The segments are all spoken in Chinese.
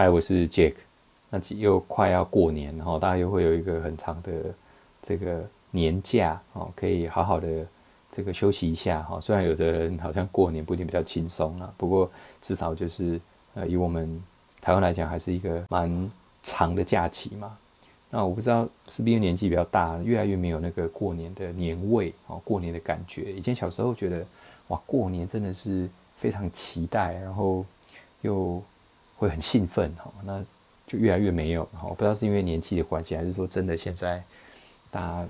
嗨，我是 Jack。那又快要过年，然后大家又会有一个很长的这个年假哦，可以好好的这个休息一下哈。虽然有的人好像过年不一定比较轻松啊，不过至少就是呃，以我们台湾来讲，还是一个蛮长的假期嘛。那我不知道是不是年纪比较大，越来越没有那个过年的年味哦，过年的感觉。以前小时候觉得哇，过年真的是非常期待，然后又会很兴奋哈。那就越来越没有哈。我不知道是因为年纪的关系，还是说真的现在大家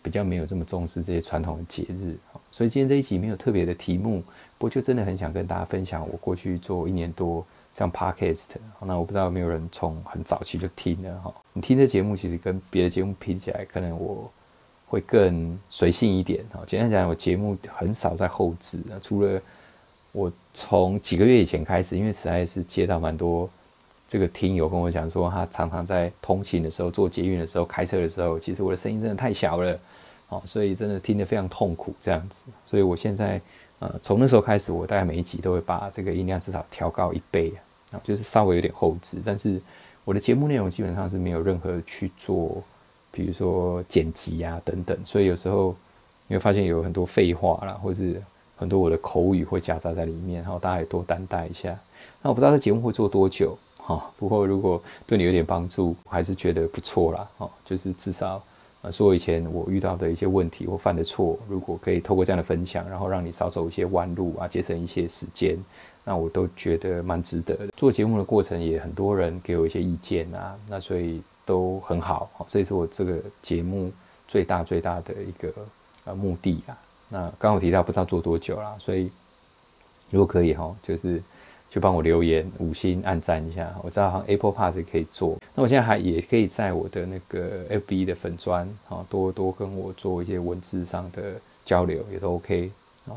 比较没有这么重视这些传统的节日所以今天这一集没有特别的题目，不过就真的很想跟大家分享我过去做一年多。这样 podcast，那我不知道有没有人从很早期就听了哈。你听这节目其实跟别的节目比起来，可能我会更随性一点哈。简单讲，我节目很少在后置啊，除了我从几个月以前开始，因为实在是接到蛮多这个听友跟我讲说，他常常在通勤的时候、做捷运的时候、开车的时候，其实我的声音真的太小了，哦，所以真的听得非常痛苦这样子。所以我现在。呃，从那时候开始，我大概每一集都会把这个音量至少调高一倍啊，就是稍微有点后置。但是我的节目内容基本上是没有任何去做，比如说剪辑啊等等，所以有时候你会发现有很多废话啦，或是很多我的口语会夹杂在里面，然后大家也多担待一下。那我不知道这节目会做多久哈，不过如果对你有点帮助，还是觉得不错啦，哈，就是至少。啊，说以前我遇到的一些问题或犯的错，如果可以透过这样的分享，然后让你少走一些弯路啊，节省一些时间，那我都觉得蛮值得的。做节目的过程也很多人给我一些意见啊，那所以都很好。这也是我这个节目最大最大的一个呃目的啊。那刚我提到不知道做多久啦，所以如果可以哈，就是。就帮我留言五星按赞一下，我知道好像 Apple Pass 可以做。那我现在还也可以在我的那个 FB 的粉砖啊，多多跟我做一些文字上的交流，也都 OK 啊。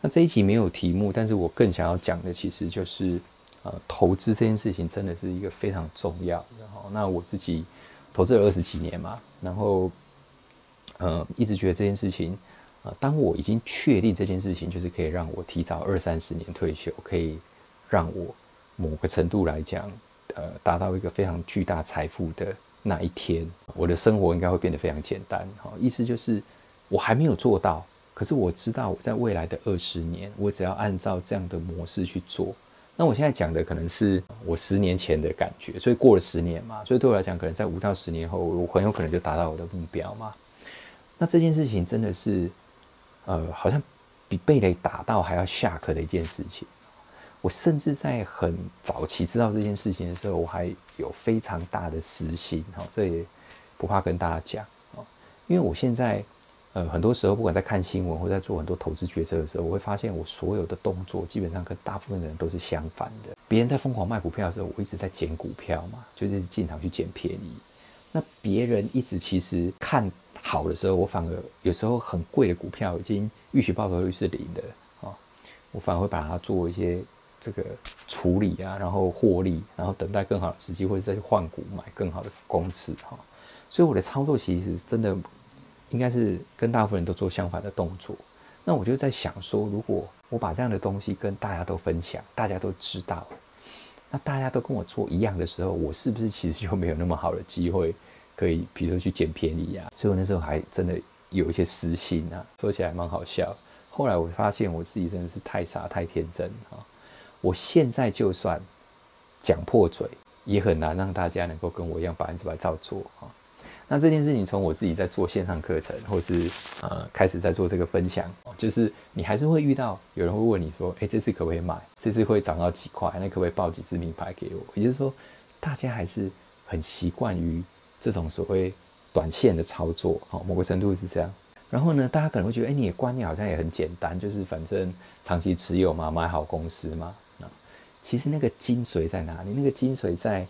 那这一集没有题目，但是我更想要讲的其实就是呃，投资这件事情真的是一个非常重要。然后，那我自己投资了二十几年嘛，然后呃，一直觉得这件事情啊，当我已经确定这件事情就是可以让我提早二三十年退休，可以。让我某个程度来讲，呃，达到一个非常巨大财富的那一天，我的生活应该会变得非常简单。哈，意思就是我还没有做到，可是我知道我在未来的二十年，我只要按照这样的模式去做。那我现在讲的可能是我十年前的感觉，所以过了十年嘛，所以对我来讲，可能在五到十年后，我很有可能就达到我的目标嘛。那这件事情真的是，呃，好像比被雷打到还要下课的一件事情。我甚至在很早期知道这件事情的时候，我还有非常大的私心哈，这也不怕跟大家讲啊，因为我现在呃很多时候不管在看新闻或在做很多投资决策的时候，我会发现我所有的动作基本上跟大部分的人都是相反的。别人在疯狂卖股票的时候，我一直在捡股票嘛，就是进场去捡便宜。那别人一直其实看好的时候，我反而有时候很贵的股票已经预期报酬率是零的啊，我反而会把它做一些。这个处理啊，然后获利，然后等待更好的时机，或者再去换股买更好的公司哈。所以我的操作其实真的应该是跟大部分人都做相反的动作。那我就在想说，如果我把这样的东西跟大家都分享，大家都知道，那大家都跟我做一样的时候，我是不是其实就没有那么好的机会可以，比如说去捡便宜啊？所以我那时候还真的有一些私心啊，说起来蛮好笑。后来我发现我自己真的是太傻太天真啊。我现在就算讲破嘴，也很难让大家能够跟我一样百分之百照做啊。那这件事情从我自己在做线上课程，或是呃开始在做这个分享，就是你还是会遇到有人会问你说：“哎，这次可不可以买？这次会涨到几块？那可不可以报几支名牌给我？”也就是说，大家还是很习惯于这种所谓短线的操作，好，某个程度是这样。然后呢，大家可能会觉得：“哎，你的观念好像也很简单，就是反正长期持有嘛，买好公司嘛。”其实那个精髓在哪里？那个精髓在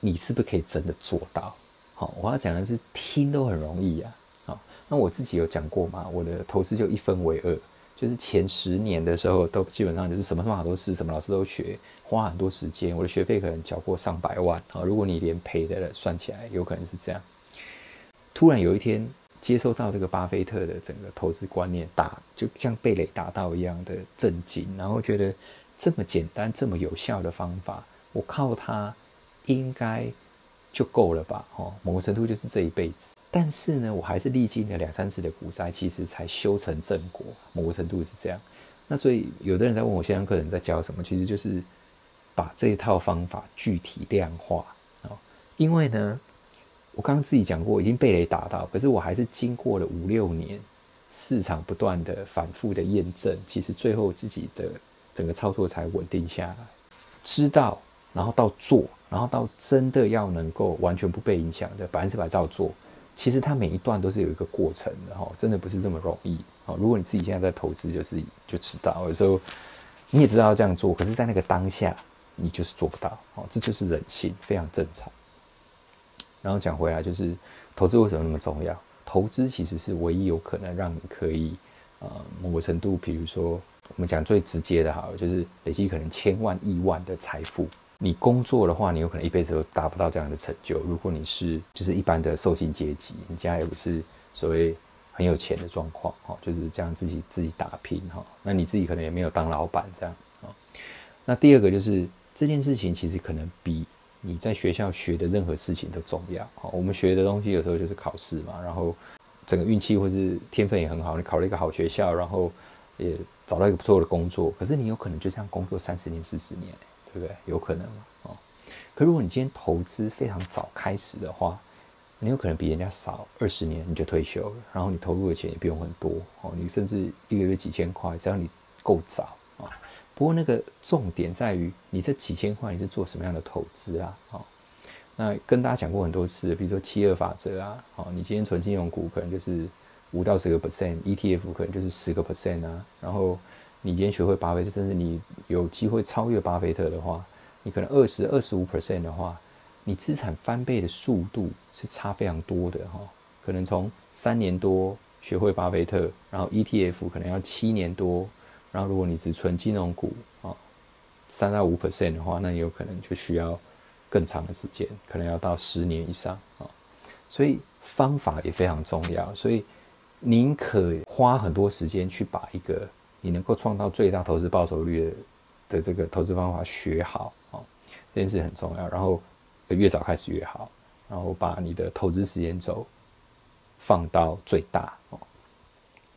你是不是可以真的做到？好，我要讲的是听都很容易啊。好，那我自己有讲过嘛，我的投资就一分为二，就是前十年的时候都基本上就是什么方法都试，什么老师都学，花很多时间，我的学费可能缴过上百万。啊，如果你连赔的了算起来，有可能是这样。突然有一天接受到这个巴菲特的整个投资观念，打就像被雷打到一样的震惊，然后觉得。这么简单、这么有效的方法，我靠它应该就够了吧？哦，某个程度就是这一辈子。但是呢，我还是历经了两三次的股灾，其实才修成正果。某个程度是这样。那所以有的人在问我线上课程在教什么，其实就是把这一套方法具体量化啊。因为呢，我刚刚自己讲过，已经被雷打到，可是我还是经过了五六年市场不断的反复的验证，其实最后自己的整个操作才稳定下来。知道，然后到做，然后到真的要能够完全不被影响的百分之百照做，其实它每一段都是有一个过程的哈，真的不是这么容易啊。如果你自己现在在投资，就是就知道，有时候你也知道要这样做，可是，在那个当下，你就是做不到哦，这就是人性，非常正常。然后讲回来，就是投资为什么那么重要？投资其实是唯一有可能让你可以呃某个程度，比如说。我们讲最直接的哈，就是累积可能千万亿万的财富。你工作的话，你有可能一辈子都达不到这样的成就。如果你是就是一般的受薪阶级，你家也不是所谓很有钱的状况哈，就是这样自己自己打拼哈。那你自己可能也没有当老板这样啊。那第二个就是这件事情其实可能比你在学校学的任何事情都重要哈。我们学的东西有时候就是考试嘛，然后整个运气或是天分也很好，你考了一个好学校，然后也。找到一个不错的工作，可是你有可能就这样工作三十年、四十年，对不对？有可能？哦，可如果你今天投资非常早开始的话，你有可能比人家少二十年你就退休了，然后你投入的钱也不用很多哦，你甚至一个月几千块，只要你够早啊。不过那个重点在于你这几千块你是做什么样的投资啊？哦，那跟大家讲过很多次，比如说七二法则啊，哦，你今天存金融股可能就是。五到十个 percent，ETF 可能就是十个 percent 啊。然后你今天学会巴菲特，甚至你有机会超越巴菲特的话，你可能二十二十五 percent 的话，你资产翻倍的速度是差非常多的哈。可能从三年多学会巴菲特，然后 ETF 可能要七年多，然后如果你只存金融股啊，三到五 percent 的话，那有可能就需要更长的时间，可能要到十年以上啊。所以方法也非常重要，所以。宁可花很多时间去把一个你能够创造最大投资报酬率的这个投资方法学好啊，这件事很重要。然后越早开始越好，然后把你的投资时间轴放到最大哦。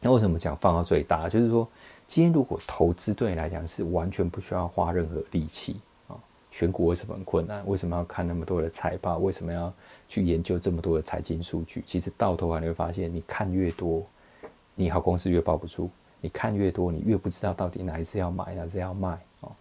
那为什么讲放到最大？就是说，今天如果投资对你来讲是完全不需要花任何力气啊，选股为什么很困难？为什么要看那么多的财报？为什么要？去研究这么多的财经数据，其实到头来你会发现，你看越多，你好公司越抱不住；你看越多，你越不知道到底哪一次要买，哪次要卖哦。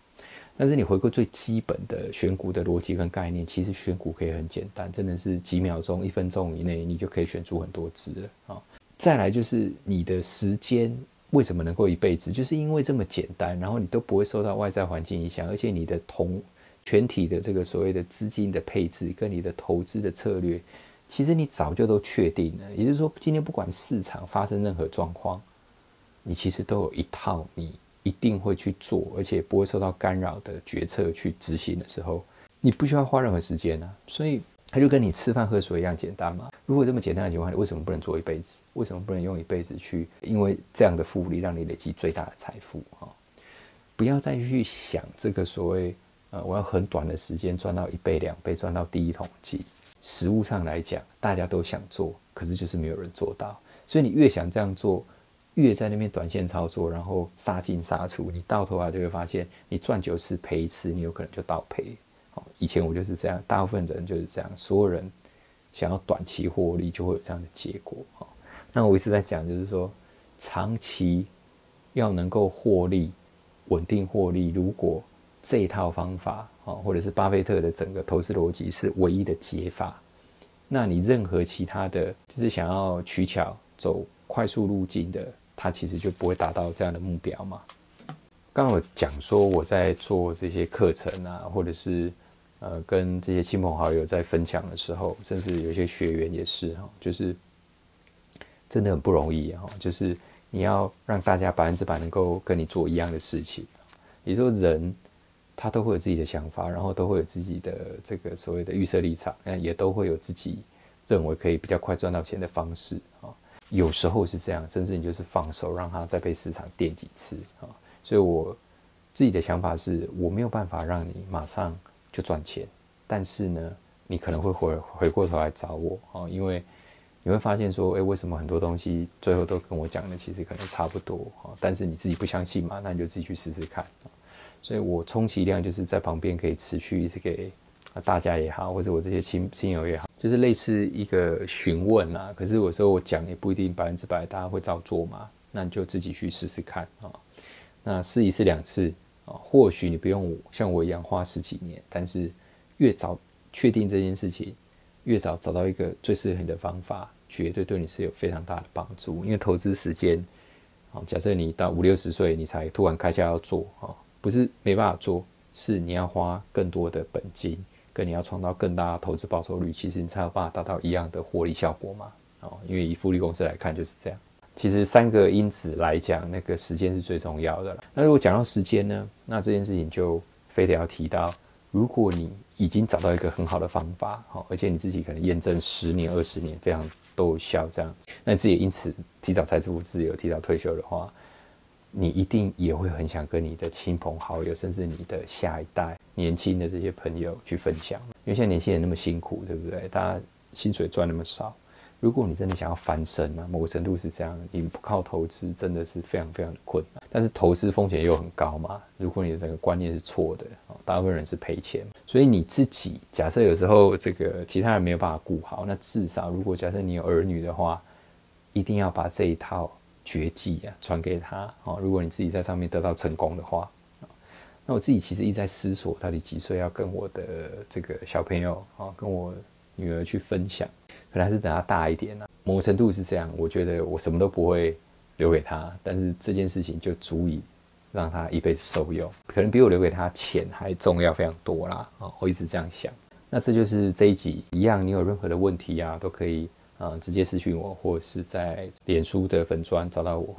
但是你回归最基本的选股的逻辑跟概念，其实选股可以很简单，真的是几秒钟、一分钟以内，你就可以选出很多只了啊。再来就是你的时间为什么能够一辈子，就是因为这么简单，然后你都不会受到外在环境影响，而且你的同。全体的这个所谓的资金的配置跟你的投资的策略，其实你早就都确定了。也就是说，今天不管市场发生任何状况，你其实都有一套你一定会去做，而且不会受到干扰的决策去执行的时候，你不需要花任何时间啊。所以，它就跟你吃饭喝水一样简单嘛。如果这么简单的情况下，为什么不能做一辈子？为什么不能用一辈子去？因为这样的复利让你累积最大的财富啊！不要再去想这个所谓。呃，我要很短的时间赚到一倍、两倍，赚到第一桶金。实物上来讲，大家都想做，可是就是没有人做到。所以你越想这样做，越在那边短线操作，然后杀进杀出，你到头来就会发现，你赚九次赔一次，你有可能就倒赔。好，以前我就是这样，大部分人就是这样，所有人想要短期获利，就会有这样的结果。好，那我一直在讲，就是说，长期要能够获利、稳定获利，如果这一套方法啊，或者是巴菲特的整个投资逻辑是唯一的解法。那你任何其他的，就是想要取巧走快速路径的，他其实就不会达到这样的目标嘛。刚我讲说我在做这些课程啊，或者是呃跟这些亲朋好友在分享的时候，甚至有些学员也是哈，就是真的很不容易哈，就是你要让大家百分之百能够跟你做一样的事情，也就说人。他都会有自己的想法，然后都会有自己的这个所谓的预设立场，那也都会有自己认为可以比较快赚到钱的方式。有时候是这样，甚至你就是放手让他再被市场垫几次啊。所以我自己的想法是，我没有办法让你马上就赚钱但是呢，你可能会回回过头来找我啊，因为你会发现说，诶，为什么很多东西最后都跟我讲的其实可能差不多啊？但是你自己不相信嘛，那你就自己去试试看。所以我充其量就是在旁边可以持续一直给大家也好，或者我这些亲亲友也好，就是类似一个询问啦。可是有时候我讲也不一定百分之百大家会照做嘛，那你就自己去试试看啊。那试一次两次啊，或许你不用像我一样花十几年，但是越早确定这件事情，越早找到一个最适合你的方法，绝对对你是有非常大的帮助。因为投资时间啊，假设你到五六十岁你才突然开窍要做啊。不是没办法做，是你要花更多的本金，跟你要创造更大的投资报酬率，其实你才有办法达到一样的获利效果嘛？哦，因为以复利公司来看就是这样。其实三个因子来讲，那个时间是最重要的。那如果讲到时间呢，那这件事情就非得要提到，如果你已经找到一个很好的方法，好，而且你自己可能验证十年、二十年非常都有效，这样，那自己因此提早财富自由、提早退休的话。你一定也会很想跟你的亲朋好友，甚至你的下一代年轻的这些朋友去分享，因为现在年轻人那么辛苦，对不对？大家薪水赚那么少，如果你真的想要翻身啊，某个程度是这样，你不靠投资真的是非常非常的困难。但是投资风险又很高嘛，如果你的整个观念是错的大部分人是赔钱。所以你自己假设有时候这个其他人没有办法顾好，那至少如果假设你有儿女的话，一定要把这一套。绝技啊，传给他啊！如果你自己在上面得到成功的话那我自己其实一直在思索，到底几岁要跟我的这个小朋友啊，跟我女儿去分享，可能还是等他大一点呢。某程度是这样，我觉得我什么都不会留给他，但是这件事情就足以让他一辈子受用，可能比我留给他钱还重要非常多啦啊！我一直这样想。那这就是这一集一样，你有任何的问题啊，都可以。啊，直接私讯我，或者是在脸书的粉砖找到我。